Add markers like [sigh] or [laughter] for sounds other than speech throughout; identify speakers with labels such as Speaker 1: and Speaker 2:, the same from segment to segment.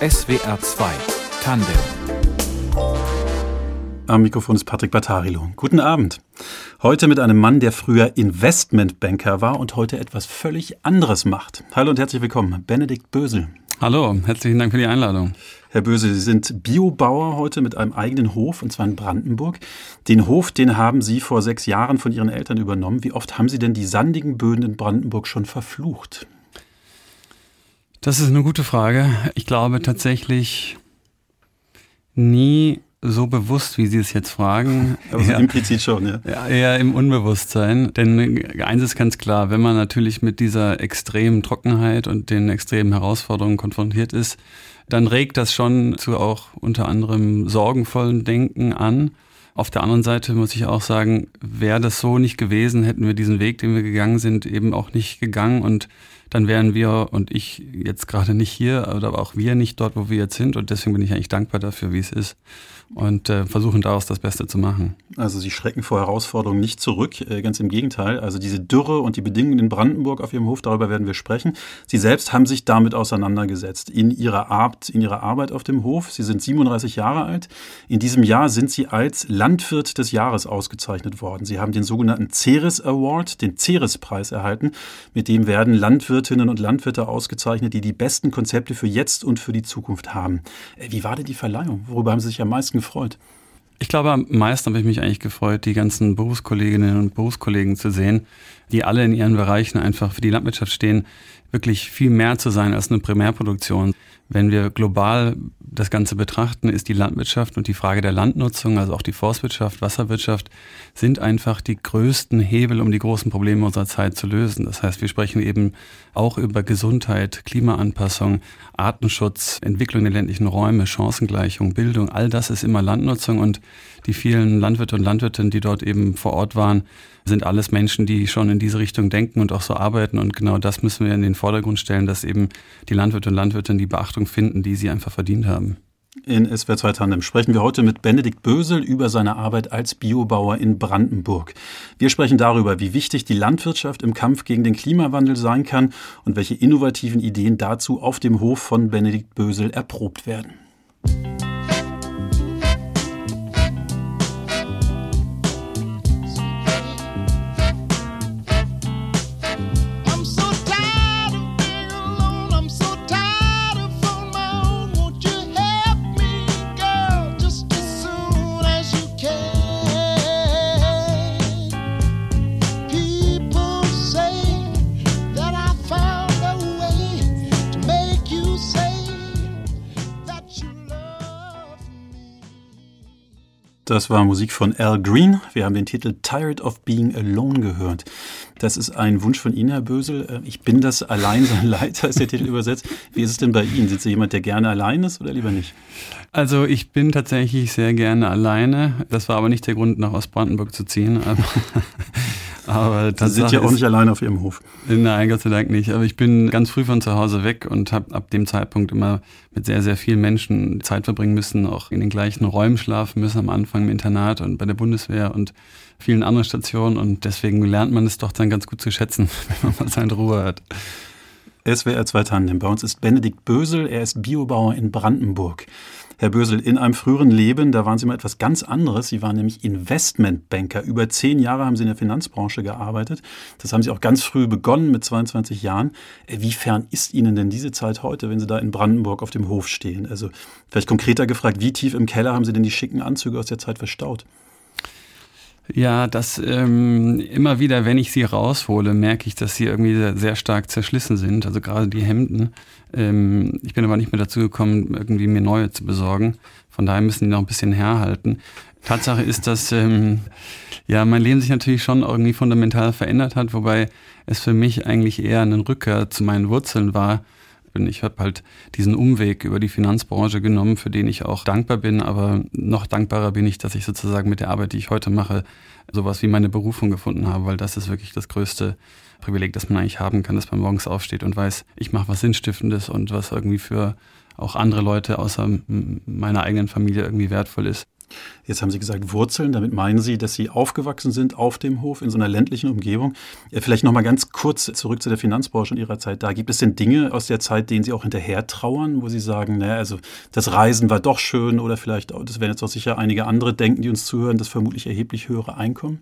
Speaker 1: SWR 2 Tandem
Speaker 2: am Mikrofon ist Patrick Battarilo. Guten Abend. Heute mit einem Mann, der früher Investmentbanker war und heute etwas völlig anderes macht. Hallo und herzlich willkommen, Benedikt Bösel.
Speaker 3: Hallo, herzlichen Dank für die Einladung.
Speaker 2: Herr Bösel, Sie sind Biobauer heute mit einem eigenen Hof, und zwar in Brandenburg. Den Hof, den haben Sie vor sechs Jahren von Ihren Eltern übernommen. Wie oft haben Sie denn die sandigen Böden in Brandenburg schon verflucht?
Speaker 3: Das ist eine gute Frage. Ich glaube tatsächlich nie so bewusst, wie Sie es jetzt fragen. [laughs]
Speaker 2: Aber so implizit schon, ja.
Speaker 3: ja. Eher im Unbewusstsein. Denn eins ist ganz klar, wenn man natürlich mit dieser extremen Trockenheit und den extremen Herausforderungen konfrontiert ist, dann regt das schon zu auch unter anderem sorgenvollen Denken an. Auf der anderen Seite muss ich auch sagen, wäre das so nicht gewesen, hätten wir diesen Weg, den wir gegangen sind, eben auch nicht gegangen und dann wären wir und ich jetzt gerade nicht hier, oder auch wir nicht dort, wo wir jetzt sind. Und deswegen bin ich eigentlich dankbar dafür, wie es ist und äh, versuchen daraus das Beste zu machen.
Speaker 2: Also Sie schrecken vor Herausforderungen nicht zurück, äh, ganz im Gegenteil. Also diese Dürre und die Bedingungen in Brandenburg auf Ihrem Hof, darüber werden wir sprechen. Sie selbst haben sich damit auseinandergesetzt in Ihrer Art, in Ihrer Arbeit auf dem Hof. Sie sind 37 Jahre alt. In diesem Jahr sind Sie als Landwirt des Jahres ausgezeichnet worden. Sie haben den sogenannten Ceres Award, den Ceres-Preis erhalten. Mit dem werden Landwirtinnen und Landwirte ausgezeichnet, die die besten Konzepte für jetzt und für die Zukunft haben. Äh, wie war denn die Verleihung? Worüber haben Sie sich am meisten gefreut?
Speaker 3: Ich glaube, am meisten habe ich mich eigentlich gefreut, die ganzen Berufskolleginnen und Berufskollegen zu sehen, die alle in ihren Bereichen einfach für die Landwirtschaft stehen, wirklich viel mehr zu sein als eine Primärproduktion. Wenn wir global das Ganze betrachten, ist die Landwirtschaft und die Frage der Landnutzung, also auch die Forstwirtschaft, Wasserwirtschaft, sind einfach die größten Hebel, um die großen Probleme unserer Zeit zu lösen. Das heißt, wir sprechen eben auch über Gesundheit, Klimaanpassung, Artenschutz, Entwicklung der ländlichen Räume, Chancengleichung, Bildung. All das ist immer Landnutzung und die vielen Landwirte und Landwirtinnen, die dort eben vor Ort waren, sind alles Menschen, die schon in diese Richtung denken und auch so arbeiten. Und genau das müssen wir in den Vordergrund stellen, dass eben die Landwirte und Landwirtinnen die Beachtung finden, die sie einfach verdient haben.
Speaker 2: In SWR 2 Tandem sprechen wir heute mit Benedikt Bösel über seine Arbeit als Biobauer in Brandenburg. Wir sprechen darüber, wie wichtig die Landwirtschaft im Kampf gegen den Klimawandel sein kann und welche innovativen Ideen dazu auf dem Hof von Benedikt Bösel erprobt werden. Das war Musik von Al Green. Wir haben den Titel Tired of Being Alone gehört. Das ist ein Wunsch von Ihnen, Herr Bösel. Äh, ich bin das allein sein Leiter, ist der Titel übersetzt. Wie ist es denn bei Ihnen? Sind Sie jemand, der gerne allein ist oder lieber nicht?
Speaker 3: Also ich bin tatsächlich sehr gerne alleine. Das war aber nicht der Grund, nach Ostbrandenburg zu ziehen.
Speaker 2: Aber Sie sind ja auch nicht allein auf Ihrem Hof.
Speaker 3: Nein, Gott sei Dank nicht. Aber ich bin ganz früh von zu Hause weg und habe ab dem Zeitpunkt immer mit sehr, sehr vielen Menschen Zeit verbringen müssen, auch in den gleichen Räumen schlafen müssen, am Anfang im Internat und bei der Bundeswehr und vielen anderen Stationen. Und deswegen lernt man es doch dann ganz gut zu schätzen, [laughs] wenn man mal seine Ruhe hat.
Speaker 2: SWR 2 Tandem. Bei uns ist Benedikt Bösel. Er ist Biobauer in Brandenburg. Herr Bösel, in einem früheren Leben, da waren Sie mal etwas ganz anderes. Sie waren nämlich Investmentbanker. Über zehn Jahre haben Sie in der Finanzbranche gearbeitet. Das haben Sie auch ganz früh begonnen mit 22 Jahren. Wie fern ist Ihnen denn diese Zeit heute, wenn Sie da in Brandenburg auf dem Hof stehen? Also vielleicht konkreter gefragt, wie tief im Keller haben Sie denn die schicken Anzüge aus der Zeit verstaut?
Speaker 3: Ja, das ähm, immer wieder, wenn ich sie raushole, merke ich, dass sie irgendwie sehr, sehr stark zerschlissen sind. Also gerade die Hemden. Ähm, ich bin aber nicht mehr dazu gekommen, irgendwie mir neue zu besorgen. Von daher müssen die noch ein bisschen herhalten. Tatsache ist, dass ähm, ja mein Leben sich natürlich schon irgendwie fundamental verändert hat, wobei es für mich eigentlich eher eine Rückkehr zu meinen Wurzeln war bin. Ich habe halt diesen Umweg über die Finanzbranche genommen, für den ich auch dankbar bin, aber noch dankbarer bin ich, dass ich sozusagen mit der Arbeit, die ich heute mache, sowas wie meine Berufung gefunden habe, weil das ist wirklich das größte Privileg, das man eigentlich haben kann, dass man morgens aufsteht und weiß, ich mache was Sinnstiftendes und was irgendwie für auch andere Leute außer meiner eigenen Familie irgendwie wertvoll ist.
Speaker 2: Jetzt haben Sie gesagt Wurzeln. Damit meinen Sie, dass Sie aufgewachsen sind auf dem Hof in so einer ländlichen Umgebung. Vielleicht noch mal ganz kurz zurück zu der Finanzbranche und Ihrer Zeit da. Gibt es denn Dinge aus der Zeit, denen Sie auch hinterher trauern, wo Sie sagen, naja, also das Reisen war doch schön oder vielleicht, das werden jetzt auch sicher einige andere denken, die uns zuhören, das vermutlich erheblich höhere Einkommen?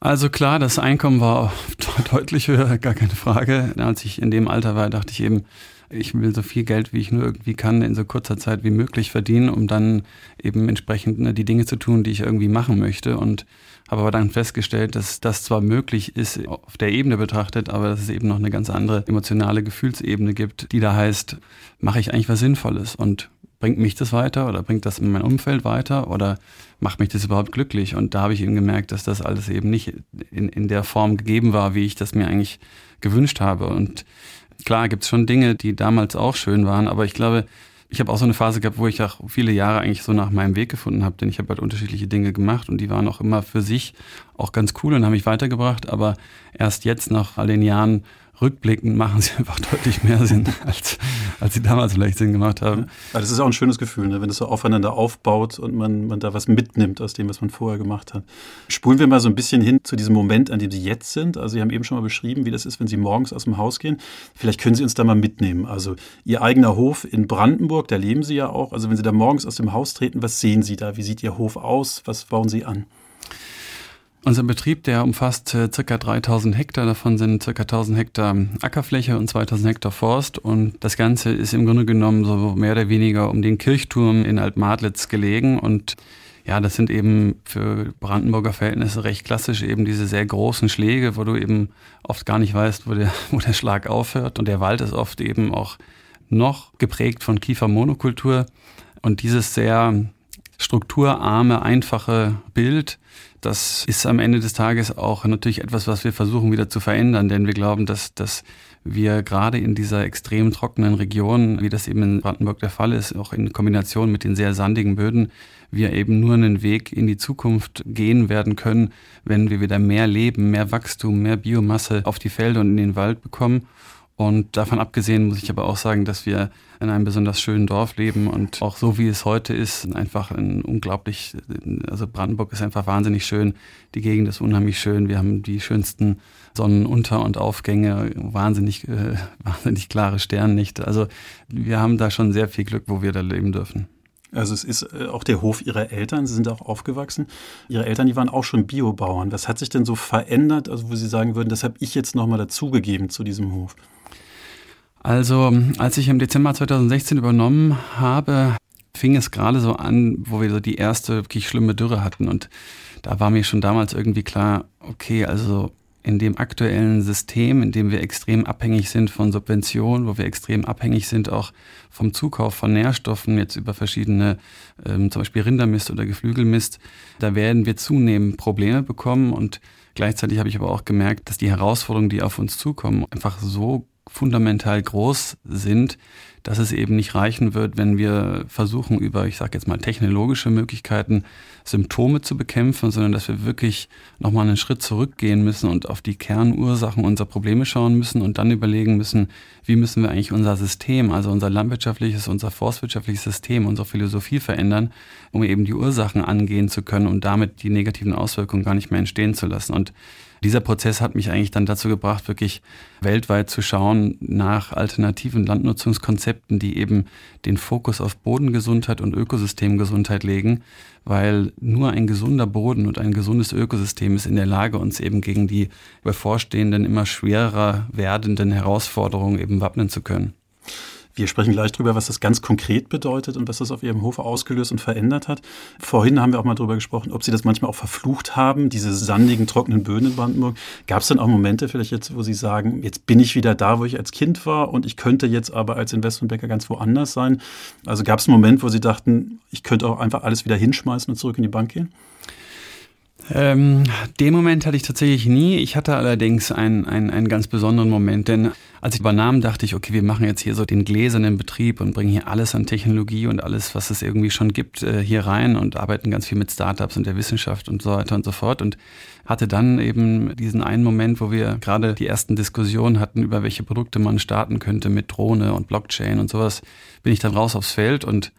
Speaker 3: Also klar, das Einkommen war [laughs] deutlich höher, gar keine Frage. Als ich in dem Alter war, dachte ich eben, ich will so viel Geld, wie ich nur irgendwie kann, in so kurzer Zeit wie möglich verdienen, um dann eben entsprechend ne, die Dinge zu tun, die ich irgendwie machen möchte. Und habe aber dann festgestellt, dass das zwar möglich ist auf der Ebene betrachtet, aber dass es eben noch eine ganz andere emotionale Gefühlsebene gibt, die da heißt, mache ich eigentlich was Sinnvolles und bringt mich das weiter oder bringt das in mein Umfeld weiter oder macht mich das überhaupt glücklich? Und da habe ich eben gemerkt, dass das alles eben nicht in, in der Form gegeben war, wie ich das mir eigentlich gewünscht habe. Und klar gibt es schon Dinge, die damals auch schön waren, aber ich glaube, ich habe auch so eine Phase gehabt, wo ich auch viele Jahre eigentlich so nach meinem Weg gefunden habe, denn ich habe halt unterschiedliche Dinge gemacht und die waren auch immer für sich auch ganz cool und haben mich weitergebracht, aber erst jetzt nach all den Jahren rückblickend machen sie [laughs] einfach deutlich mehr Sinn, als, als sie damals vielleicht Sinn gemacht haben.
Speaker 2: Ja, das ist auch ein schönes Gefühl, ne? wenn es so aufeinander aufbaut und man, man da was mitnimmt aus dem, was man vorher gemacht hat. Spulen wir mal so ein bisschen hin zu diesem Moment, an dem Sie jetzt sind. Also Sie haben eben schon mal beschrieben, wie das ist, wenn Sie morgens aus dem Haus gehen. Vielleicht können Sie uns da mal mitnehmen. Also Ihr eigener Hof in Brandenburg, da leben Sie ja auch. Also wenn Sie da morgens aus dem Haus treten, was sehen Sie da? Wie sieht Ihr Hof aus? Was bauen Sie an?
Speaker 3: Unser Betrieb, der umfasst äh, circa 3000 Hektar, davon sind circa 1000 Hektar Ackerfläche und 2000 Hektar Forst. Und das Ganze ist im Grunde genommen so mehr oder weniger um den Kirchturm in Altmadlitz gelegen. Und ja, das sind eben für Brandenburger Verhältnisse recht klassisch eben diese sehr großen Schläge, wo du eben oft gar nicht weißt, wo der, [laughs] wo der Schlag aufhört. Und der Wald ist oft eben auch noch geprägt von Kiefermonokultur. Und dieses sehr strukturarme, einfache Bild, das ist am Ende des Tages auch natürlich etwas, was wir versuchen wieder zu verändern, denn wir glauben, dass, dass wir gerade in dieser extrem trockenen Region, wie das eben in Brandenburg der Fall ist, auch in Kombination mit den sehr sandigen Böden, wir eben nur einen Weg in die Zukunft gehen werden können, wenn wir wieder mehr Leben, mehr Wachstum, mehr Biomasse auf die Felder und in den Wald bekommen. Und davon abgesehen muss ich aber auch sagen, dass wir in einem besonders schönen Dorf leben und auch so wie es heute ist, einfach ein unglaublich, also Brandenburg ist einfach wahnsinnig schön, die Gegend ist unheimlich schön, wir haben die schönsten Sonnenunter- und Aufgänge, wahnsinnig, äh, [laughs] wahnsinnig klare Sternnichte. Also wir haben da schon sehr viel Glück, wo wir da leben dürfen.
Speaker 2: Also es ist äh, auch der Hof Ihrer Eltern, Sie sind auch aufgewachsen. Ihre Eltern, die waren auch schon Biobauern. Was hat sich denn so verändert, also wo Sie sagen würden, das habe ich jetzt nochmal dazugegeben zu diesem Hof?
Speaker 3: Also, als ich im Dezember 2016 übernommen habe, fing es gerade so an, wo wir so die erste wirklich schlimme Dürre hatten. Und da war mir schon damals irgendwie klar, okay, also in dem aktuellen System, in dem wir extrem abhängig sind von Subventionen, wo wir extrem abhängig sind auch vom Zukauf von Nährstoffen, jetzt über verschiedene, ähm, zum Beispiel Rindermist oder Geflügelmist, da werden wir zunehmend Probleme bekommen. Und gleichzeitig habe ich aber auch gemerkt, dass die Herausforderungen, die auf uns zukommen, einfach so fundamental groß sind, dass es eben nicht reichen wird, wenn wir versuchen, über, ich sage jetzt mal, technologische Möglichkeiten Symptome zu bekämpfen, sondern dass wir wirklich nochmal einen Schritt zurückgehen müssen und auf die Kernursachen unserer Probleme schauen müssen und dann überlegen müssen, wie müssen wir eigentlich unser System, also unser landwirtschaftliches, unser forstwirtschaftliches System, unsere Philosophie verändern, um eben die Ursachen angehen zu können und damit die negativen Auswirkungen gar nicht mehr entstehen zu lassen. Und dieser Prozess hat mich eigentlich dann dazu gebracht, wirklich weltweit zu schauen nach alternativen Landnutzungskonzepten, die eben den Fokus auf Bodengesundheit und Ökosystemgesundheit legen, weil nur ein gesunder Boden und ein gesundes Ökosystem ist in der Lage, uns eben gegen die bevorstehenden, immer schwerer werdenden Herausforderungen eben wappnen zu können.
Speaker 2: Wir sprechen gleich darüber, was das ganz konkret bedeutet und was das auf Ihrem Hof ausgelöst und verändert hat. Vorhin haben wir auch mal darüber gesprochen, ob Sie das manchmal auch verflucht haben, diese sandigen, trockenen Böden in Brandenburg. Gab es denn auch Momente vielleicht jetzt, wo Sie sagen, jetzt bin ich wieder da, wo ich als Kind war und ich könnte jetzt aber als Investmentbanker ganz woanders sein? Also gab es einen Moment, wo Sie dachten, ich könnte auch einfach alles wieder hinschmeißen und zurück in die Bank gehen?
Speaker 3: Ähm, den Moment hatte ich tatsächlich nie. Ich hatte allerdings einen, einen, einen ganz besonderen Moment, denn als ich übernahm, dachte ich, okay, wir machen jetzt hier so den gläsernen Betrieb und bringen hier alles an Technologie und alles, was es irgendwie schon gibt, äh, hier rein und arbeiten ganz viel mit Startups und der Wissenschaft und so weiter und so fort und hatte dann eben diesen einen Moment, wo wir gerade die ersten Diskussionen hatten, über welche Produkte man starten könnte mit Drohne und Blockchain und sowas, bin ich dann raus aufs Feld und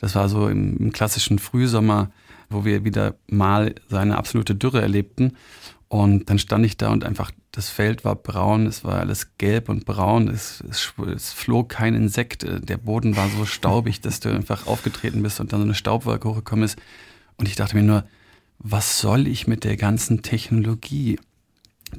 Speaker 3: Das war so im, im klassischen Frühsommer, wo wir wieder mal seine absolute Dürre erlebten. Und dann stand ich da und einfach, das Feld war braun, es war alles gelb und braun, es, es, es, flog kein Insekt, der Boden war so staubig, dass du einfach aufgetreten bist und dann so eine Staubwolke hochgekommen ist. Und ich dachte mir nur, was soll ich mit der ganzen Technologie?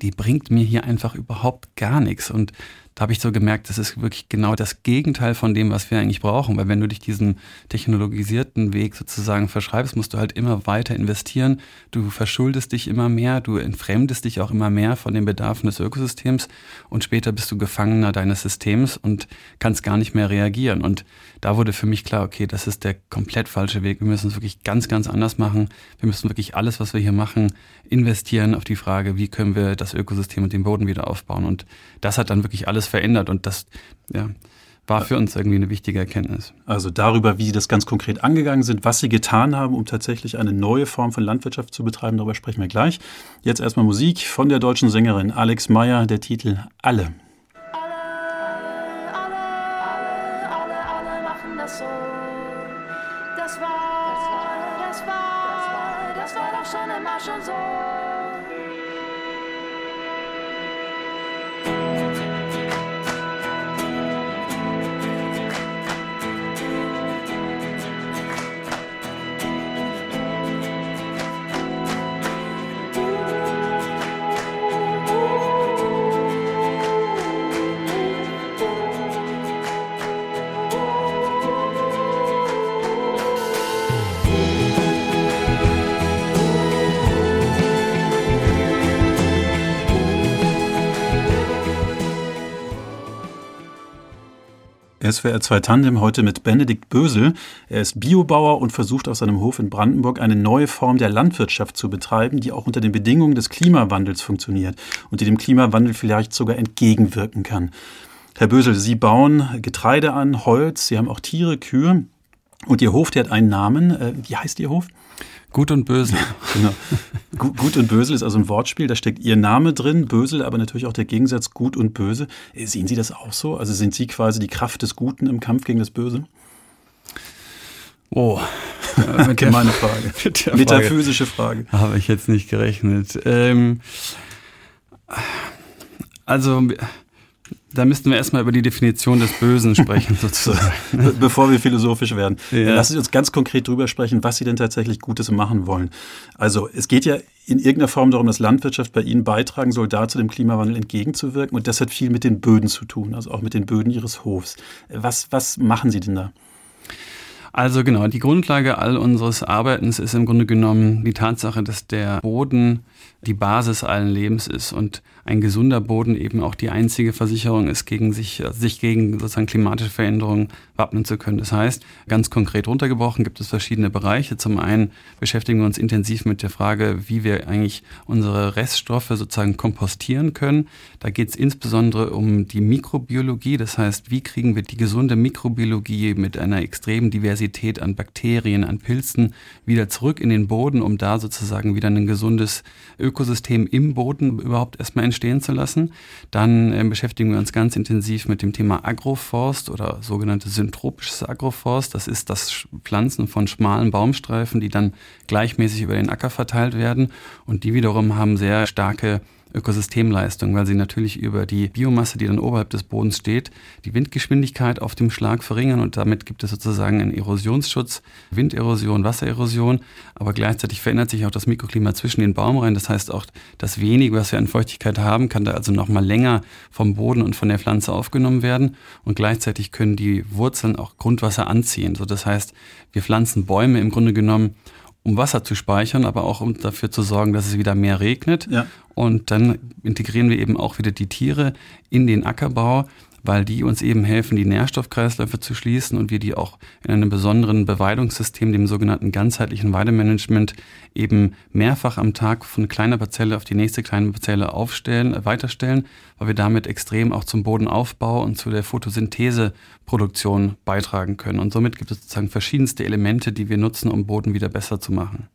Speaker 3: Die bringt mir hier einfach überhaupt gar nichts. Und da habe ich so gemerkt, das ist wirklich genau das Gegenteil von dem, was wir eigentlich brauchen. Weil wenn du dich diesem technologisierten Weg sozusagen verschreibst, musst du halt immer weiter investieren. Du verschuldest dich immer mehr, du entfremdest dich auch immer mehr von den Bedarfen des Ökosystems und später bist du Gefangener deines Systems und kannst gar nicht mehr reagieren. Und da wurde für mich klar, okay, das ist der komplett falsche Weg. Wir müssen es wirklich ganz, ganz anders machen. Wir müssen wirklich alles, was wir hier machen, investieren auf die Frage, wie können wir das Ökosystem und den Boden wieder aufbauen. Und das hat dann wirklich alles alles verändert und das ja, war für uns irgendwie eine wichtige Erkenntnis.
Speaker 2: Also darüber, wie Sie das ganz konkret angegangen sind, was Sie getan haben, um tatsächlich eine neue Form von Landwirtschaft zu betreiben, darüber sprechen wir gleich. Jetzt erstmal Musik von der deutschen Sängerin Alex Meyer, der Titel Alle. SWR 2 Tandem heute mit Benedikt Bösel. Er ist Biobauer und versucht auf seinem Hof in Brandenburg eine neue Form der Landwirtschaft zu betreiben, die auch unter den Bedingungen des Klimawandels funktioniert und die dem Klimawandel vielleicht sogar entgegenwirken kann. Herr Bösel, Sie bauen Getreide an, Holz, Sie haben auch Tiere, Kühe und Ihr Hof, der hat einen Namen. Äh, wie heißt Ihr Hof?
Speaker 3: Gut und Bösel. [laughs]
Speaker 2: genau. Gut und Bösel ist also ein Wortspiel, da steckt Ihr Name drin, Bösel, aber natürlich auch der Gegensatz Gut und Böse. Äh, sehen Sie das auch so? Also sind Sie quasi die Kraft des Guten im Kampf gegen das Böse?
Speaker 3: Oh, [laughs] [laughs]
Speaker 2: mit der, Frage. Mit der Metaphysische Frage.
Speaker 3: Habe ich jetzt nicht gerechnet. Ähm, also da müssten wir erstmal über die Definition des Bösen sprechen, [laughs] sozusagen.
Speaker 2: Bevor wir philosophisch werden. Ja. Lassen Sie uns ganz konkret drüber sprechen, was Sie denn tatsächlich Gutes machen wollen. Also es geht ja in irgendeiner Form darum, dass Landwirtschaft bei Ihnen beitragen soll, dazu dem Klimawandel entgegenzuwirken. Und das hat viel mit den Böden zu tun, also auch mit den Böden Ihres Hofs. Was, was machen Sie denn da?
Speaker 3: Also genau, die Grundlage all unseres Arbeitens ist im Grunde genommen die Tatsache, dass der Boden die Basis allen Lebens ist und ein gesunder Boden eben auch die einzige Versicherung ist, gegen sich, sich gegen sozusagen klimatische Veränderungen wappnen zu können. Das heißt, ganz konkret runtergebrochen gibt es verschiedene Bereiche. Zum einen beschäftigen wir uns intensiv mit der Frage, wie wir eigentlich unsere Reststoffe sozusagen kompostieren können. Da geht es insbesondere um die Mikrobiologie. Das heißt, wie kriegen wir die gesunde Mikrobiologie mit einer extremen Diversität an Bakterien, an Pilzen wieder zurück in den Boden, um da sozusagen wieder ein gesundes Ökosystem im Boden überhaupt erstmal entstehen zu lassen. Dann äh, beschäftigen wir uns ganz intensiv mit dem Thema Agroforst oder sogenannte syntropisches Agroforst. Das ist das Pflanzen von schmalen Baumstreifen, die dann gleichmäßig über den Acker verteilt werden. Und die wiederum haben sehr starke Ökosystemleistung, weil sie natürlich über die Biomasse, die dann oberhalb des Bodens steht, die Windgeschwindigkeit auf dem Schlag verringern und damit gibt es sozusagen einen Erosionsschutz, Winderosion, Wassererosion, aber gleichzeitig verändert sich auch das Mikroklima zwischen den Baumreihen. Das heißt auch, das wenige, was wir an Feuchtigkeit haben, kann da also noch mal länger vom Boden und von der Pflanze aufgenommen werden und gleichzeitig können die Wurzeln auch Grundwasser anziehen. So, das heißt, wir pflanzen Bäume im Grunde genommen um Wasser zu speichern, aber auch um dafür zu sorgen, dass es wieder mehr regnet. Ja. Und dann integrieren wir eben auch wieder die Tiere in den Ackerbau, weil die uns eben helfen, die Nährstoffkreisläufe zu schließen und wir die auch in einem besonderen Beweidungssystem, dem sogenannten ganzheitlichen Weidemanagement, eben mehrfach am Tag von kleiner Parzelle auf die nächste kleine Parzelle aufstellen, äh, weiterstellen, weil wir damit extrem auch zum Bodenaufbau und zu der Photosyntheseproduktion beitragen können. Und somit gibt es sozusagen verschiedenste Elemente, die wir nutzen, um Boden wieder besser zu machen.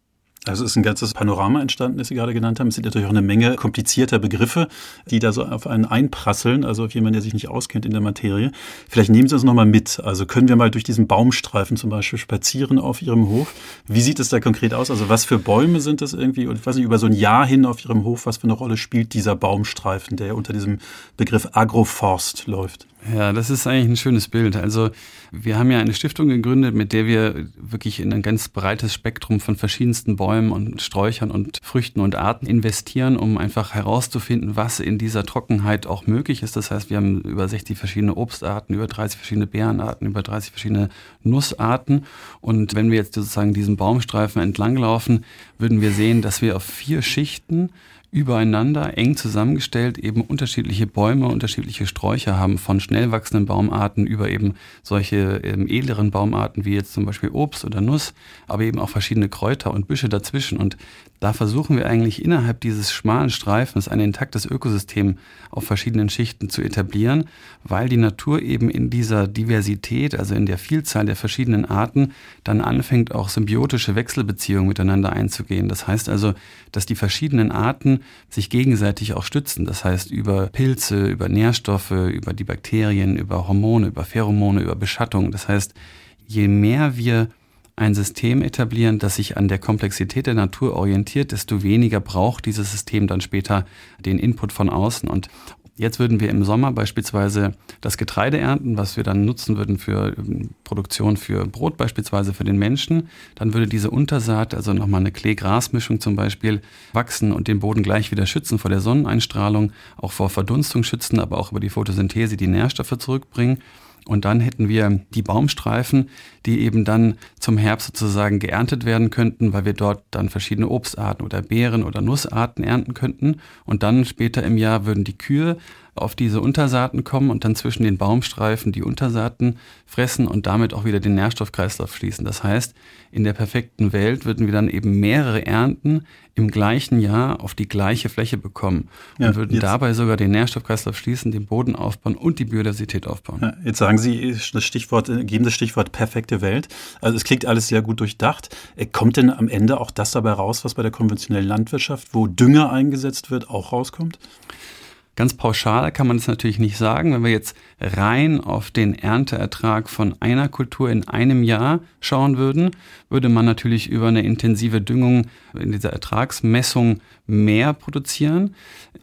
Speaker 2: Also ist ein ganzes Panorama entstanden, das Sie gerade genannt haben. Es sind natürlich auch eine Menge komplizierter Begriffe, die da so auf einen einprasseln, also auf jemanden, der sich nicht auskennt in der Materie. Vielleicht nehmen Sie uns nochmal mit. Also können wir mal durch diesen Baumstreifen zum Beispiel spazieren auf Ihrem Hof. Wie sieht es da konkret aus? Also was für Bäume sind das irgendwie? Und ich weiß nicht, über so ein Jahr hin auf Ihrem Hof, was für eine Rolle spielt dieser Baumstreifen, der unter diesem Begriff Agroforst läuft?
Speaker 3: Ja, das ist eigentlich ein schönes Bild. Also wir haben ja eine Stiftung gegründet, mit der wir wirklich in ein ganz breites Spektrum von verschiedensten Bäumen und Sträuchern und Früchten und Arten investieren, um einfach herauszufinden, was in dieser Trockenheit auch möglich ist. Das heißt, wir haben über 60 verschiedene Obstarten, über 30 verschiedene Beerenarten, über 30 verschiedene Nussarten. Und wenn wir jetzt sozusagen diesen Baumstreifen entlanglaufen, würden wir sehen, dass wir auf vier Schichten übereinander, eng zusammengestellt, eben unterschiedliche Bäume, unterschiedliche Sträucher haben, von schnell wachsenden Baumarten über eben solche ähm, edleren Baumarten wie jetzt zum Beispiel Obst oder Nuss, aber eben auch verschiedene Kräuter und Büsche dazwischen. Und da versuchen wir eigentlich innerhalb dieses schmalen Streifens ein intaktes Ökosystem auf verschiedenen Schichten zu etablieren, weil die Natur eben in dieser Diversität, also in der Vielzahl der verschiedenen Arten, dann anfängt auch symbiotische Wechselbeziehungen miteinander einzugehen. Das heißt also, dass die verschiedenen Arten sich gegenseitig auch stützen. Das heißt, über Pilze, über Nährstoffe, über die Bakterien, über Hormone, über Pheromone, über Beschattung. Das heißt, je mehr wir ein System etablieren, das sich an der Komplexität der Natur orientiert, desto weniger braucht dieses System dann später den Input von außen. Und Jetzt würden wir im Sommer beispielsweise das Getreide ernten, was wir dann nutzen würden für ähm, Produktion für Brot beispielsweise für den Menschen. Dann würde diese Untersaat, also nochmal eine Klee-Gras-Mischung zum Beispiel, wachsen und den Boden gleich wieder schützen vor der Sonneneinstrahlung, auch vor Verdunstung schützen, aber auch über die Photosynthese die Nährstoffe zurückbringen. Und dann hätten wir die Baumstreifen, die eben dann zum Herbst sozusagen geerntet werden könnten, weil wir dort dann verschiedene Obstarten oder Beeren oder Nussarten ernten könnten. Und dann später im Jahr würden die Kühe auf diese Untersaaten kommen und dann zwischen den Baumstreifen die Untersaaten fressen und damit auch wieder den Nährstoffkreislauf schließen. Das heißt, in der perfekten Welt würden wir dann eben mehrere Ernten im gleichen Jahr auf die gleiche Fläche bekommen und ja, würden dabei sogar den Nährstoffkreislauf schließen, den Boden aufbauen und die Biodiversität aufbauen.
Speaker 2: Ja, jetzt sagen Sie das Stichwort, geben das Stichwort perfekte Welt. Also es klingt alles sehr gut durchdacht. Äh, kommt denn am Ende auch das dabei raus, was bei der konventionellen Landwirtschaft, wo Dünger eingesetzt wird, auch rauskommt?
Speaker 3: Ganz pauschal kann man das natürlich nicht sagen. Wenn wir jetzt rein auf den Ernteertrag von einer Kultur in einem Jahr schauen würden, würde man natürlich über eine intensive Düngung in dieser Ertragsmessung mehr produzieren.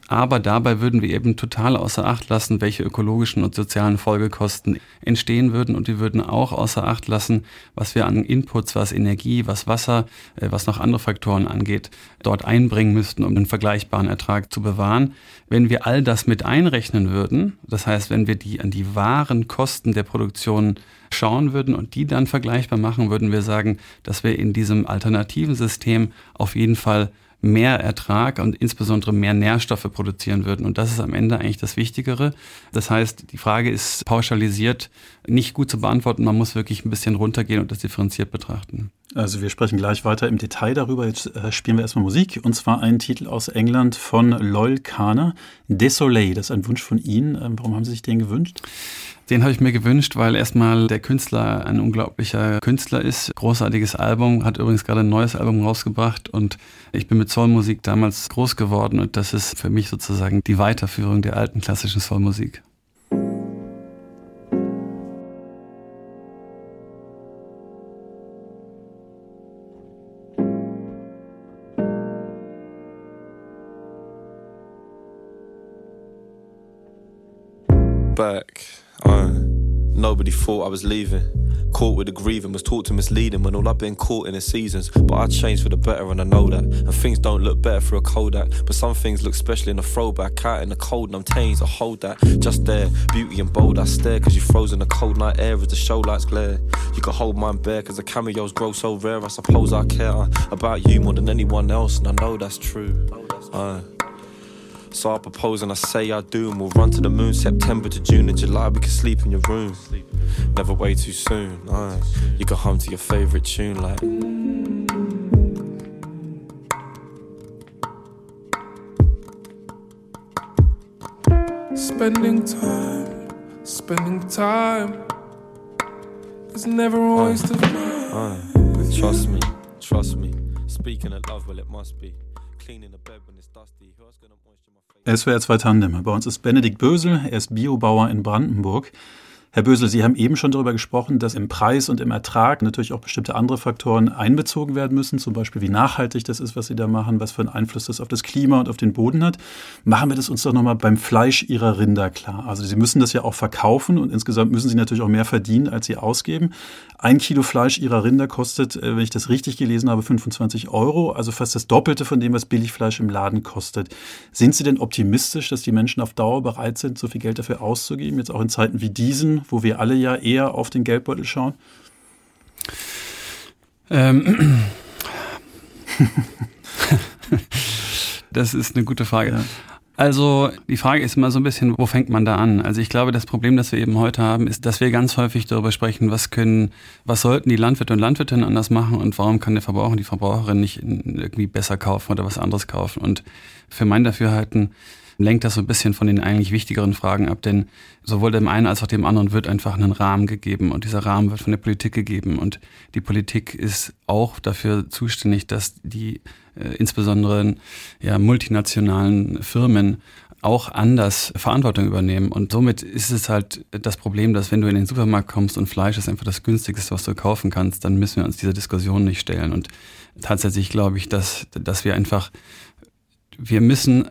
Speaker 3: Aber dabei würden wir eben total außer Acht lassen, welche ökologischen und sozialen Folgekosten entstehen würden. Und wir würden auch außer Acht lassen, was wir an Inputs, was Energie, was Wasser, äh, was noch andere Faktoren angeht, dort einbringen müssten, um den vergleichbaren Ertrag zu bewahren. Wenn wir all das mit einrechnen würden, das heißt, wenn wir die an die wahren Kosten der Produktion schauen würden und die dann vergleichbar machen, würden wir sagen, dass wir in diesem alternativen System auf jeden Fall mehr Ertrag und insbesondere mehr Nährstoffe produzieren würden. Und das ist am Ende eigentlich das Wichtigere. Das heißt, die Frage ist pauschalisiert nicht gut zu beantworten. Man muss wirklich ein bisschen runtergehen und das differenziert betrachten.
Speaker 2: Also wir sprechen gleich weiter im Detail darüber. Jetzt äh, spielen wir erstmal Musik und zwar einen Titel aus England von Loyal Kana, Desolé. Das ist ein Wunsch von Ihnen. Ähm, warum haben Sie sich den gewünscht?
Speaker 3: Den habe ich mir gewünscht, weil erstmal der Künstler ein unglaublicher Künstler ist. Großartiges Album, hat übrigens gerade ein neues Album rausgebracht und ich bin mit Soulmusik damals groß geworden und das ist für mich sozusagen die Weiterführung der alten klassischen Soulmusik.
Speaker 4: Back. Uh, nobody thought I was leaving. Caught with the grieving, was taught to misleading when all I've been caught in is seasons. But I changed for the better and I know that. And things don't look better through a Kodak. But some things look special in a throwback. Out in the cold and I'm tamed, I hold that. Just there, beauty and bold, I stare. Cause you froze in the cold night air as the show lights glare. You can hold mine bare cause the cameos grow so rare. I suppose I care uh, about you more than anyone else. And I know that's true. Uh, so I propose and I say I do, and we'll run to the moon. September to June and July, we can sleep in your room. Never way too soon. You go home to your favorite tune, like.
Speaker 5: Spending time, spending time. It's never a waste of
Speaker 4: mine. Trust me, trust me. Speaking of love, well, it must be. Cleaning the bed when it's dusty. Who else gonna moisture my face?
Speaker 2: SWR 2 Tandem. Bei uns ist Benedikt Bösel, er ist Biobauer in Brandenburg. Herr Bösel, Sie haben eben schon darüber gesprochen, dass im Preis und im Ertrag natürlich auch bestimmte andere Faktoren einbezogen werden müssen, zum Beispiel wie nachhaltig das ist, was Sie da machen, was für einen Einfluss das auf das Klima und auf den Boden hat. Machen wir das uns doch nochmal beim Fleisch Ihrer Rinder klar. Also Sie müssen das ja auch verkaufen und insgesamt müssen Sie natürlich auch mehr verdienen, als Sie ausgeben. Ein Kilo Fleisch Ihrer Rinder kostet, äh, wenn ich das richtig gelesen habe, 25 Euro, also fast das Doppelte von dem, was Billigfleisch im Laden kostet. Sind Sie denn optimistisch, dass die Menschen auf Dauer bereit sind, so viel Geld dafür auszugeben, jetzt auch in Zeiten wie diesen, wo wir alle ja eher auf den Geldbeutel schauen?
Speaker 3: Ähm. [laughs] das ist eine gute Frage.
Speaker 2: Ja.
Speaker 3: Also die Frage ist immer so ein bisschen, wo fängt man da an? Also ich glaube, das Problem, das wir eben heute haben, ist, dass wir ganz häufig darüber sprechen, was können, was sollten die Landwirte und Landwirtinnen anders machen und warum kann der Verbraucher und die Verbraucherin nicht irgendwie besser kaufen oder was anderes kaufen. Und für mein Dafürhalten lenkt das so ein bisschen von den eigentlich wichtigeren Fragen ab, denn sowohl dem einen als auch dem anderen wird einfach ein Rahmen gegeben und dieser Rahmen wird von der Politik gegeben und die Politik ist auch dafür zuständig, dass die äh, insbesondere ja, multinationalen Firmen auch anders Verantwortung übernehmen. Und somit ist es halt das Problem, dass wenn du in den Supermarkt kommst und Fleisch ist einfach das günstigste, was du kaufen kannst, dann müssen wir uns dieser Diskussion nicht stellen. Und tatsächlich glaube ich, dass, dass wir einfach, wir müssen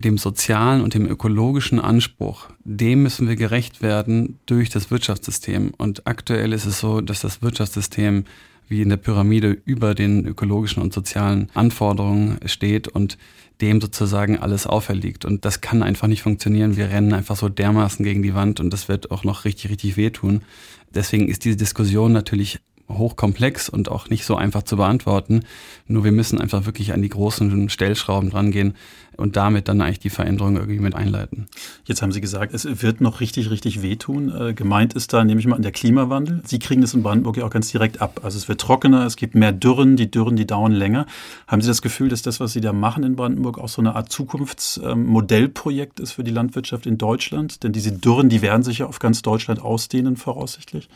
Speaker 3: dem sozialen und dem ökologischen Anspruch, dem müssen wir gerecht werden durch das Wirtschaftssystem. Und aktuell ist es so, dass das Wirtschaftssystem wie in der Pyramide über den ökologischen und sozialen Anforderungen steht und dem sozusagen alles auferliegt. Und das kann einfach nicht funktionieren. Wir rennen einfach so dermaßen gegen die Wand und das wird auch noch richtig, richtig wehtun. Deswegen ist diese Diskussion natürlich hochkomplex und auch nicht so einfach zu beantworten. Nur wir müssen einfach wirklich an die großen Stellschrauben drangehen und damit dann eigentlich die Veränderung irgendwie mit einleiten.
Speaker 2: Jetzt haben Sie gesagt, es wird noch richtig, richtig wehtun. Äh, gemeint ist da, nehme ich mal an, der Klimawandel. Sie kriegen das in Brandenburg ja auch ganz direkt ab. Also es wird trockener, es gibt mehr Dürren, die Dürren, die dauern länger. Haben Sie das Gefühl, dass das, was Sie da machen in Brandenburg, auch so eine Art Zukunftsmodellprojekt ist für die Landwirtschaft in Deutschland? Denn diese Dürren, die werden sich ja auf ganz Deutschland ausdehnen, voraussichtlich.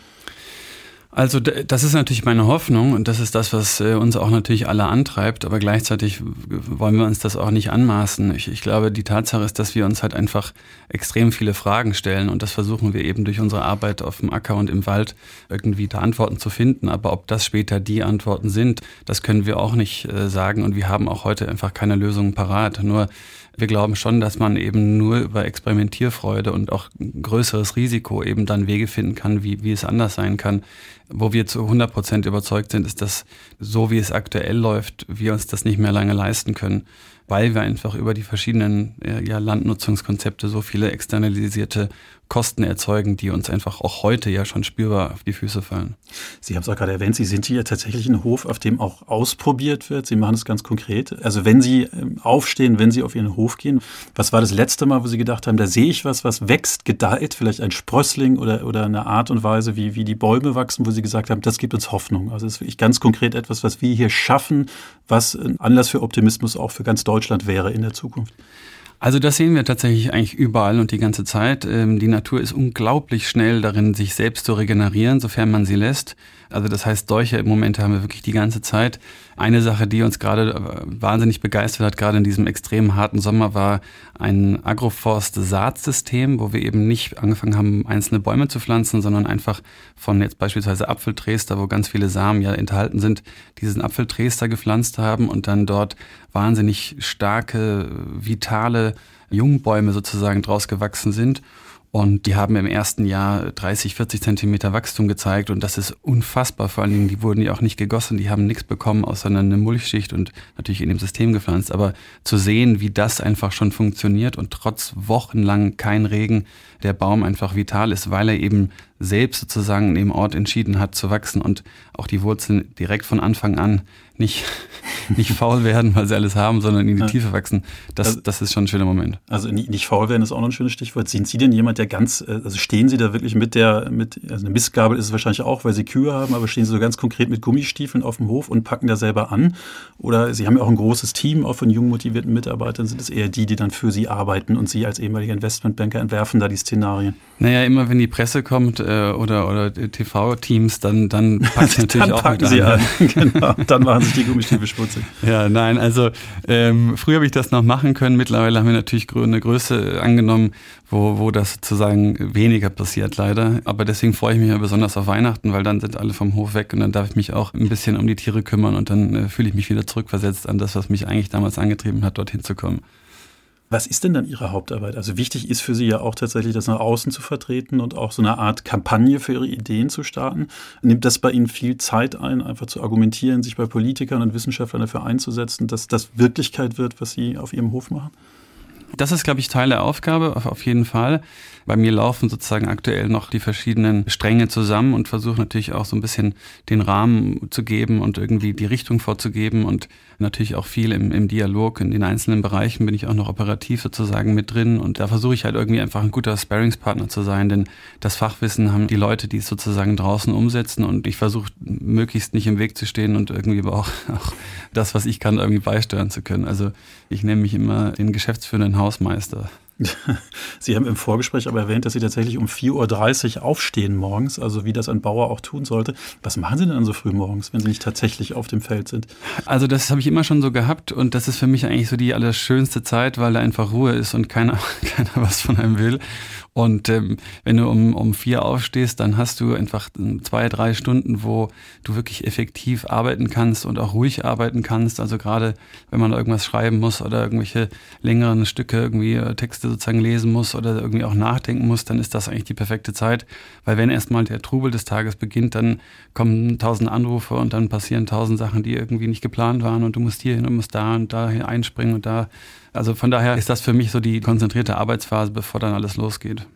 Speaker 3: Also das ist natürlich meine Hoffnung und das ist das, was äh, uns auch natürlich alle antreibt, aber gleichzeitig wollen wir uns das auch nicht anmaßen. Ich, ich, glaube, die Tatsache ist, dass wir uns halt einfach extrem viele Fragen stellen und das versuchen wir eben durch unsere Arbeit auf dem Acker und im Wald irgendwie da Antworten zu finden. Aber ob das später die Antworten sind, das können wir auch nicht äh, sagen und wir haben auch heute einfach keine Lösungen parat. Nur wir glauben schon, dass man eben nur über Experimentierfreude und auch größeres Risiko eben dann Wege finden kann, wie, wie es anders sein kann. Wo wir zu 100 Prozent überzeugt sind, ist, dass so wie es aktuell läuft, wir uns das nicht mehr lange leisten können weil wir einfach über die verschiedenen äh, ja, Landnutzungskonzepte so viele externalisierte Kosten erzeugen, die uns einfach auch heute ja schon spürbar auf die Füße fallen.
Speaker 2: Sie haben es auch gerade erwähnt, Sie sind hier tatsächlich ein Hof, auf dem auch ausprobiert wird. Sie machen es ganz konkret. Also wenn Sie ähm, aufstehen, wenn Sie auf Ihren Hof gehen, was war das letzte Mal, wo Sie gedacht haben, da sehe ich was, was wächst, gedeiht, vielleicht ein Sprössling oder, oder eine Art und Weise, wie, wie die Bäume wachsen, wo Sie gesagt haben, das gibt uns Hoffnung. Also es ist wirklich ganz konkret etwas, was wir hier schaffen, was ein Anlass für Optimismus auch für ganz Deutschland wäre in der Zukunft.
Speaker 3: Also das sehen wir tatsächlich eigentlich überall und die ganze Zeit. Ähm, die Natur ist unglaublich schnell darin, sich selbst zu regenerieren, sofern man sie lässt. Also das heißt, solche Momente haben wir wirklich die ganze Zeit. Eine Sache, die uns gerade äh, wahnsinnig begeistert hat, gerade in diesem extrem harten Sommer, war ein Agroforst-Saatsystem, wo wir eben nicht angefangen haben, einzelne Bäume zu pflanzen, sondern einfach von jetzt beispielsweise Apfeltrester, wo ganz viele Samen ja enthalten sind, diesen Apfeltrester gepflanzt haben und dann dort wahnsinnig starke, vitale Jungbäume sozusagen draus gewachsen sind. Und die haben im ersten Jahr 30, 40 Zentimeter Wachstum gezeigt und das ist unfassbar. Vor allen Dingen, die wurden ja auch nicht gegossen, die haben nichts bekommen außer eine Mulchschicht und natürlich in dem System gepflanzt. Aber zu sehen, wie das einfach schon funktioniert und trotz wochenlang kein Regen der Baum einfach vital ist, weil er eben selbst sozusagen in dem Ort entschieden hat zu wachsen und auch die Wurzeln direkt von Anfang an nicht [laughs] nicht faul werden, weil sie alles haben, sondern in die
Speaker 2: Ja.
Speaker 3: Tiefe wachsen. Das,
Speaker 2: Also-
Speaker 3: das ist schon ein schöner Moment.
Speaker 2: Also nicht, faul werden ist auch noch ein schönes Stichwort. Sind Sie denn jemand, der ganz, äh, also stehen Sie da wirklich mit der, mit, also eine Mistgabel ist es wahrscheinlich auch, weil Sie Kühe haben, aber stehen Sie so ganz konkret mit Gummistiefeln auf dem Hof und packen da selber an? Oder Sie haben ja auch ein großes Team, auch von jung motivierten Mitarbeitern, sind es eher die, die dann für Sie arbeiten und Sie als ehemaliger Investmentbanker entwerfen da die Szenarien?
Speaker 3: Naja, immer wenn die Presse kommt äh, oder, oder TV-Teams, dann, dann packen [laughs] sie natürlich
Speaker 2: dann
Speaker 3: auch
Speaker 2: packen Sie
Speaker 3: an.
Speaker 2: an. [laughs] genau. Dann machen sich die Gummistiefel schmutzig. [laughs]
Speaker 3: Ja, nein, also ähm, früher habe ich das noch machen können. Mittlerweile haben wir natürlich eine Größe angenommen, wo, wo das sozusagen weniger passiert leider. Aber deswegen freue ich mich ja besonders auf Weihnachten, weil dann sind alle vom Hof weg und dann darf ich mich auch ein bisschen um die Tiere kümmern und dann äh, fühle ich mich wieder zurückversetzt an das, was mich eigentlich damals angetrieben hat, dorthin zu kommen.
Speaker 2: Was ist denn dann Ihre Hauptarbeit? Also wichtig ist für Sie ja auch tatsächlich, das nach außen zu vertreten und auch so eine Art Kampagne für Ihre Ideen zu starten. Nimmt das bei Ihnen viel Zeit ein, einfach zu argumentieren, sich bei Politikern und Wissenschaftlern dafür einzusetzen, dass das Wirklichkeit wird, was Sie auf Ihrem Hof machen?
Speaker 3: Das ist, glaube ich, Teil der Aufgabe, auf, jeden Fall. Bei mir laufen sozusagen aktuell noch die verschiedenen Stränge zusammen und versuche natürlich auch so ein bisschen den Rahmen zu geben und irgendwie die Richtung vorzugeben und natürlich auch viel im, im Dialog. In den einzelnen Bereichen bin ich auch noch operativ sozusagen mit drin und da versuche ich halt irgendwie einfach ein guter Sparringspartner zu sein, denn das Fachwissen haben die Leute, die es sozusagen draußen umsetzen und ich versuche möglichst nicht im Weg zu stehen und irgendwie aber auch, [laughs] auch das, was ich kann, irgendwie beisteuern zu können. Also ich nenne mich immer den geschäftsführenden Hausmeister. [laughs]
Speaker 2: Sie haben im Vorgespräch aber erwähnt, dass Sie tatsächlich um 4.30 Uhr aufstehen morgens, also wie das ein Bauer auch tun sollte. Was machen Sie denn dann so früh morgens, wenn Sie nicht tatsächlich auf dem Feld sind?
Speaker 3: Also das habe ich immer schon so gehabt und das ist für mich eigentlich so die allerschönste Zeit, weil da einfach Ruhe ist und keiner, [laughs] keiner was von einem will. Und ähm, wenn du um, um vier aufstehst, dann hast du einfach zwei, drei Stunden, wo du wirklich effektiv arbeiten kannst und auch ruhig arbeiten kannst. Also gerade wenn man irgendwas schreiben muss oder irgendwelche längeren Stücke irgendwie äh, Texte sozusagen lesen muss oder irgendwie auch nachdenken muss, dann ist das eigentlich die perfekte Zeit. Weil wenn erstmal der Trubel des Tages beginnt, dann kommen tausend Anrufe und dann passieren tausend Sachen, die irgendwie nicht geplant waren und du musst hier hin und musst da und da einspringen und da. Also von daher ist das für mich so die konzentrierte Arbeitsphase, bevor dann alles losgeht.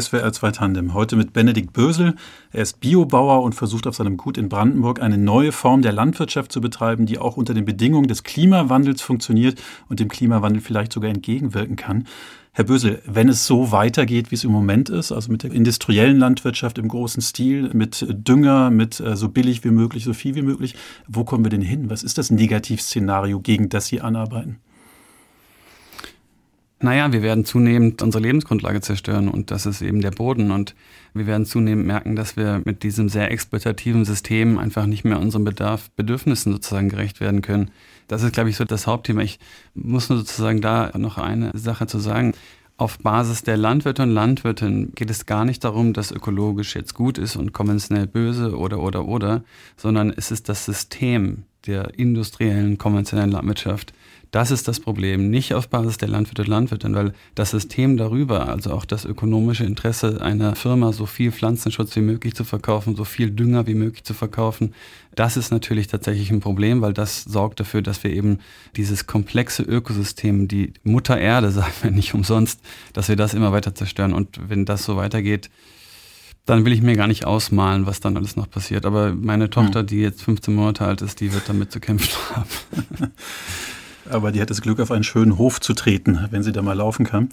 Speaker 2: SWR 2 Tandem. Heute mit Benedikt Bösel. Er ist Biobauer und versucht auf seinem Gut in Brandenburg eine neue Form der Landwirtschaft zu betreiben, die auch unter den Bedingungen des Klimawandels funktioniert und dem Klimawandel vielleicht sogar entgegenwirken kann. Herr Bösel, wenn es so weitergeht, wie es im Moment ist, also mit der industriellen Landwirtschaft im großen Stil, mit Dünger, mit äh, so billig wie möglich, so viel wie möglich, wo kommen wir denn hin? Was ist das Negativszenario, gegen das Sie anarbeiten?
Speaker 3: Naja, wir werden zunehmend unsere Lebensgrundlage zerstören und das ist eben der Boden. Und wir werden zunehmend merken, dass wir mit diesem sehr exploitativen System einfach nicht mehr unseren Bedarf, Bedürfnissen sozusagen gerecht werden können. Das ist, glaube ich, so das Hauptthema. Ich muss nur sozusagen da noch eine Sache zu sagen. Auf Basis der Landwirte und Landwirtinnen geht es gar nicht darum, dass ökologisch jetzt gut ist und konventionell böse oder, oder, oder, sondern es ist das System der industriellen, konventionellen Landwirtschaft, das ist das Problem, nicht auf Basis der Landwirte und Landwirtin, weil das System darüber, also auch das ökonomische Interesse einer Firma, so viel Pflanzenschutz wie möglich zu verkaufen, so viel Dünger wie möglich zu verkaufen, das ist natürlich tatsächlich ein Problem, weil das sorgt dafür, dass wir eben dieses komplexe Ökosystem, die Mutter Erde, [laughs] sagen wir nicht umsonst, dass wir das immer weiter zerstören. Und wenn das so weitergeht, dann will ich mir gar nicht ausmalen, was dann alles noch passiert. Aber meine Tochter, die jetzt 15 Monate alt ist, die wird damit zu kämpfen [laughs] haben. [laughs]
Speaker 2: Aber die hat das Glück, auf einen schönen Hof zu treten, wenn sie da mal laufen kann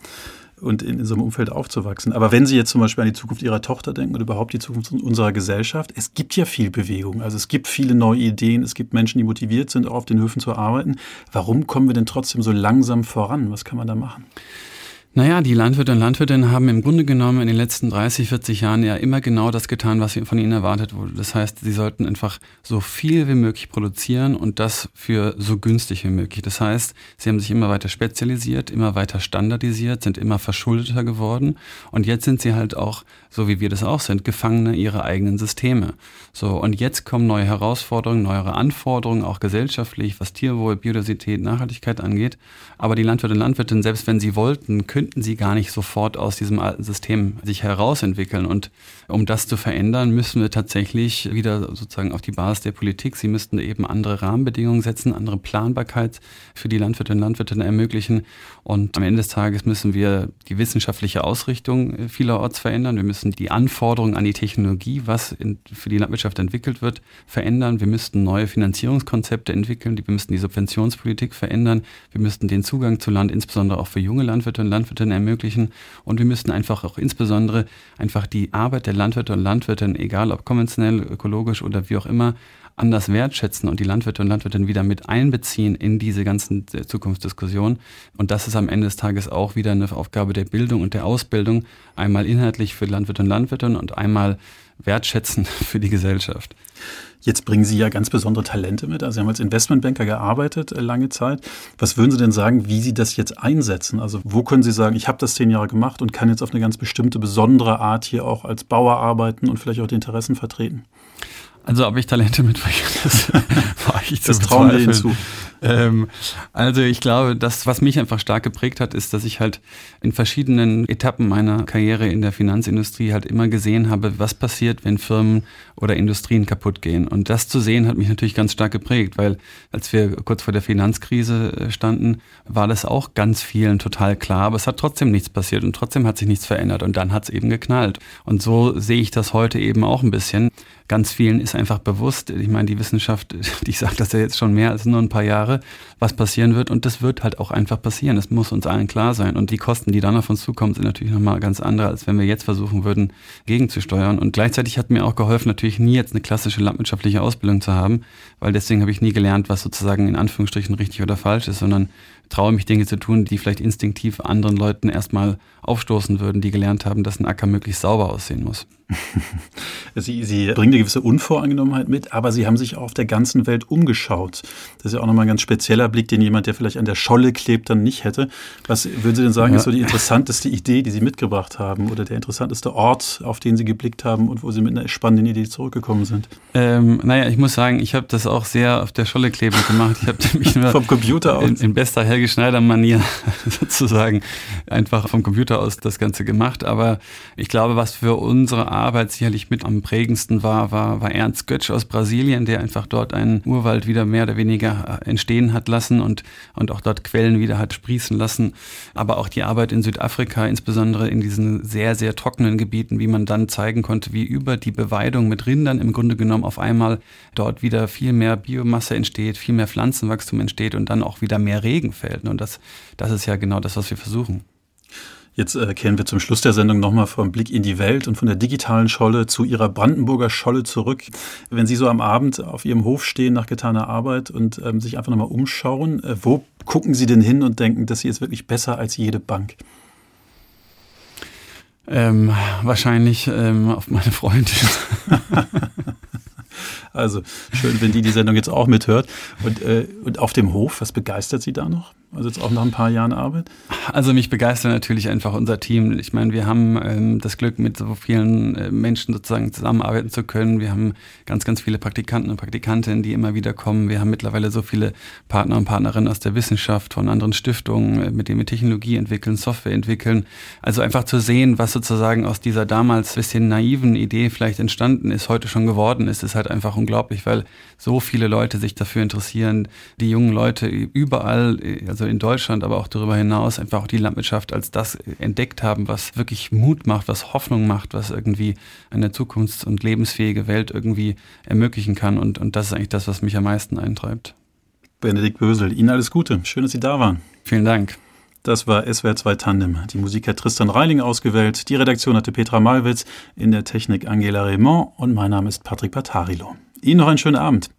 Speaker 2: und in, in so einem Umfeld aufzuwachsen. Aber wenn Sie jetzt zum Beispiel an die Zukunft Ihrer Tochter denken oder überhaupt die Zukunft unserer Gesellschaft, es gibt ja viel Bewegung. Also es gibt viele neue Ideen, es gibt Menschen, die motiviert sind, auch auf den Höfen zu arbeiten. Warum kommen wir denn trotzdem so langsam voran? Was kann man da machen?
Speaker 3: Naja, die Landwirte und Landwirtinnen haben im Grunde genommen in den letzten 30, 40 Jahren ja immer genau das getan, was von ihnen erwartet wurde. Das heißt, sie sollten einfach so viel wie möglich produzieren und das für so günstig wie möglich. Das heißt, sie haben sich immer weiter spezialisiert, immer weiter standardisiert, sind immer verschuldeter geworden und jetzt sind sie halt auch, so wie wir das auch sind, Gefangene ihrer eigenen Systeme. So, und jetzt kommen neue Herausforderungen, neuere Anforderungen, auch gesellschaftlich, was Tierwohl, Biodiversität, Nachhaltigkeit angeht. Aber die Landwirte und Landwirtinnen, selbst wenn sie wollten, können könnten sie gar nicht sofort aus diesem alten System sich herausentwickeln. Und um das zu verändern, müssen wir tatsächlich wieder sozusagen auf die Basis der Politik. Sie müssten eben andere Rahmenbedingungen setzen, andere Planbarkeit für die Landwirtinnen und Landwirte ermöglichen. Und am Ende des Tages müssen wir die wissenschaftliche Ausrichtung vielerorts verändern. Wir müssen die Anforderungen an die Technologie, was in, für die Landwirtschaft entwickelt wird, verändern. Wir müssten neue Finanzierungskonzepte entwickeln. Wir müssten die Subventionspolitik verändern. Wir müssten den Zugang zu Land, insbesondere auch für junge Landwirte und Landwirte, Landwirtinnen ermöglichen. Und wir müssten einfach auch insbesondere einfach die Arbeit der Landwirte und Landwirtinnen, egal ob konventionell, ökologisch oder wie auch immer, anders wertschätzen und die Landwirte und Landwirtinnen wieder mit einbeziehen in diese ganzen äh, Zukunftsdiskussionen. Und das ist am Ende des Tages auch wieder eine Aufgabe der Bildung und der Ausbildung, einmal inhaltlich für Landwirte und Landwirtinnen und einmal wertschätzen [laughs] für die Gesellschaft.
Speaker 2: Jetzt bringen Sie ja ganz besondere Talente mit. Also Sie haben als Investmentbanker gearbeitet äh, lange Zeit. Was würden Sie denn sagen, wie Sie das jetzt einsetzen? Also wo können Sie sagen, ich habe das zehn Jahre gemacht und kann jetzt auf eine ganz bestimmte, besondere Art hier auch als Bauer arbeiten und vielleicht auch die Interessen vertreten?
Speaker 3: Also ob ich Talente mitbringe, [laughs] das war ich
Speaker 2: Das trauen wir Ihnen zu.
Speaker 3: Ähm, also ich glaube, das, was mich einfach stark geprägt hat, ist, dass ich halt in verschiedenen Etappen meiner Karriere in der Finanzindustrie halt immer gesehen habe, was passiert, wenn Firmen oder Industrien kaputt gehen. Und das zu sehen hat mich natürlich ganz stark geprägt, weil als wir kurz vor der Finanzkrise äh, standen, war das auch ganz vielen total klar, aber es hat trotzdem nichts passiert und trotzdem hat sich nichts verändert und dann hat es eben geknallt. Und so sehe ich das heute eben auch ein bisschen ganz vielen ist einfach bewusst, ich meine, die Wissenschaft, [laughs] ich sage das ja jetzt schon mehr als nur ein paar Jahre, was passieren wird und das wird halt auch einfach passieren. Das muss uns allen klar sein. Und die Kosten, die dann auf uns zukommen, sind natürlich nochmal ganz andere, als wenn wir jetzt versuchen würden, gegenzusteuern. Und gleichzeitig hat mir auch geholfen, natürlich nie jetzt eine klassische landwirtschaftliche Ausbildung zu haben, weil deswegen habe ich nie gelernt, was sozusagen in Anführungsstrichen richtig oder falsch ist, sondern traue mich Dinge zu tun, die vielleicht instinktiv anderen Leuten erstmal aufstoßen würden, die gelernt haben, dass ein Acker möglichst sauber aussehen muss. [laughs]
Speaker 2: Sie, Sie bringen eine gewisse Unvoreingenommenheit mit, aber Sie haben sich auch auf der ganzen Welt umgeschaut. Das ist ja auch nochmal ein ganz spezieller Blick, den jemand, der vielleicht an der Scholle klebt, dann nicht hätte. Was würden Sie denn sagen, ja. ist so die interessanteste Idee, die Sie mitgebracht haben oder der interessanteste Ort, auf den Sie geblickt haben und wo Sie mit einer spannenden Idee zurückgekommen sind?
Speaker 3: Ähm, naja, ich muss sagen, ich habe das auch sehr auf der Scholle klebend gemacht. Ich habe [laughs] mich nur
Speaker 2: vom Computer aus
Speaker 3: in, in bester Helge Schneider-Manier [laughs] sozusagen einfach vom Computer aus das Ganze gemacht. Aber ich glaube, was für unsere Arbeit sicherlich mit am prägendsten war, war, war Ernst Götsch aus Brasilien, der einfach dort einen Urwald wieder mehr oder weniger äh, entstehen hat lassen und, und auch dort Quellen wieder hat sprießen lassen. Aber auch die Arbeit in Südafrika, insbesondere in diesen sehr, sehr trockenen Gebieten, wie man dann zeigen konnte, wie über die Beweidung mit Rindern im Grunde genommen auf einmal dort wieder viel mehr Biomasse entsteht, viel mehr Pflanzenwachstum entsteht und dann auch wieder mehr Regen fällt. Und das, das ist ja genau das, was wir versuchen.
Speaker 2: Jetzt äh, kehren wir zum Schluss der Sendung nochmal vom Blick in die Welt und von der digitalen Scholle zu Ihrer Brandenburger Scholle zurück. Wenn Sie so am Abend auf Ihrem Hof stehen nach getaner Arbeit und ähm, sich einfach nochmal umschauen, äh, wo gucken Sie denn hin und denken, dass sie ist wirklich besser als jede Bank?
Speaker 3: Ähm, wahrscheinlich ähm, auf meine Freundin. [laughs]
Speaker 2: also schön, wenn die die Sendung jetzt auch mithört. Und, äh, und auf dem Hof, was begeistert Sie da noch? Also jetzt auch nach ein paar Jahren Arbeit?
Speaker 3: Also mich begeistert natürlich einfach unser Team. Ich meine, wir haben ähm, das Glück, mit so vielen äh, Menschen sozusagen zusammenarbeiten zu können. Wir haben ganz, ganz viele Praktikanten und Praktikantinnen, die immer wieder kommen. Wir haben mittlerweile so viele Partner und Partnerinnen aus der Wissenschaft, von anderen Stiftungen, äh, mit denen wir Technologie entwickeln, Software entwickeln. Also einfach zu sehen, was sozusagen aus dieser damals bisschen naiven Idee vielleicht entstanden ist, heute schon geworden ist, ist halt einfach unglaublich, weil so viele Leute sich dafür interessieren. Die jungen Leute überall, äh, also also in Deutschland, aber auch darüber hinaus einfach auch die Landwirtschaft als das entdeckt haben, was wirklich Mut macht, was Hoffnung macht, was irgendwie eine zukunfts- und lebensfähige Welt irgendwie ermöglichen kann. Und, und das ist eigentlich das, was mich am meisten eintreibt.
Speaker 2: Benedikt Bösel, Ihnen alles Gute. Schön, dass Sie da waren.
Speaker 3: Vielen Dank.
Speaker 2: Das war SWR 2 Tandem. Die Musik hat Tristan Reiling ausgewählt. Die Redaktion hatte Petra Malwitz, in der Technik Angela Raymond und mein Name ist Patrick Patarilo. Ihnen noch einen schönen Abend.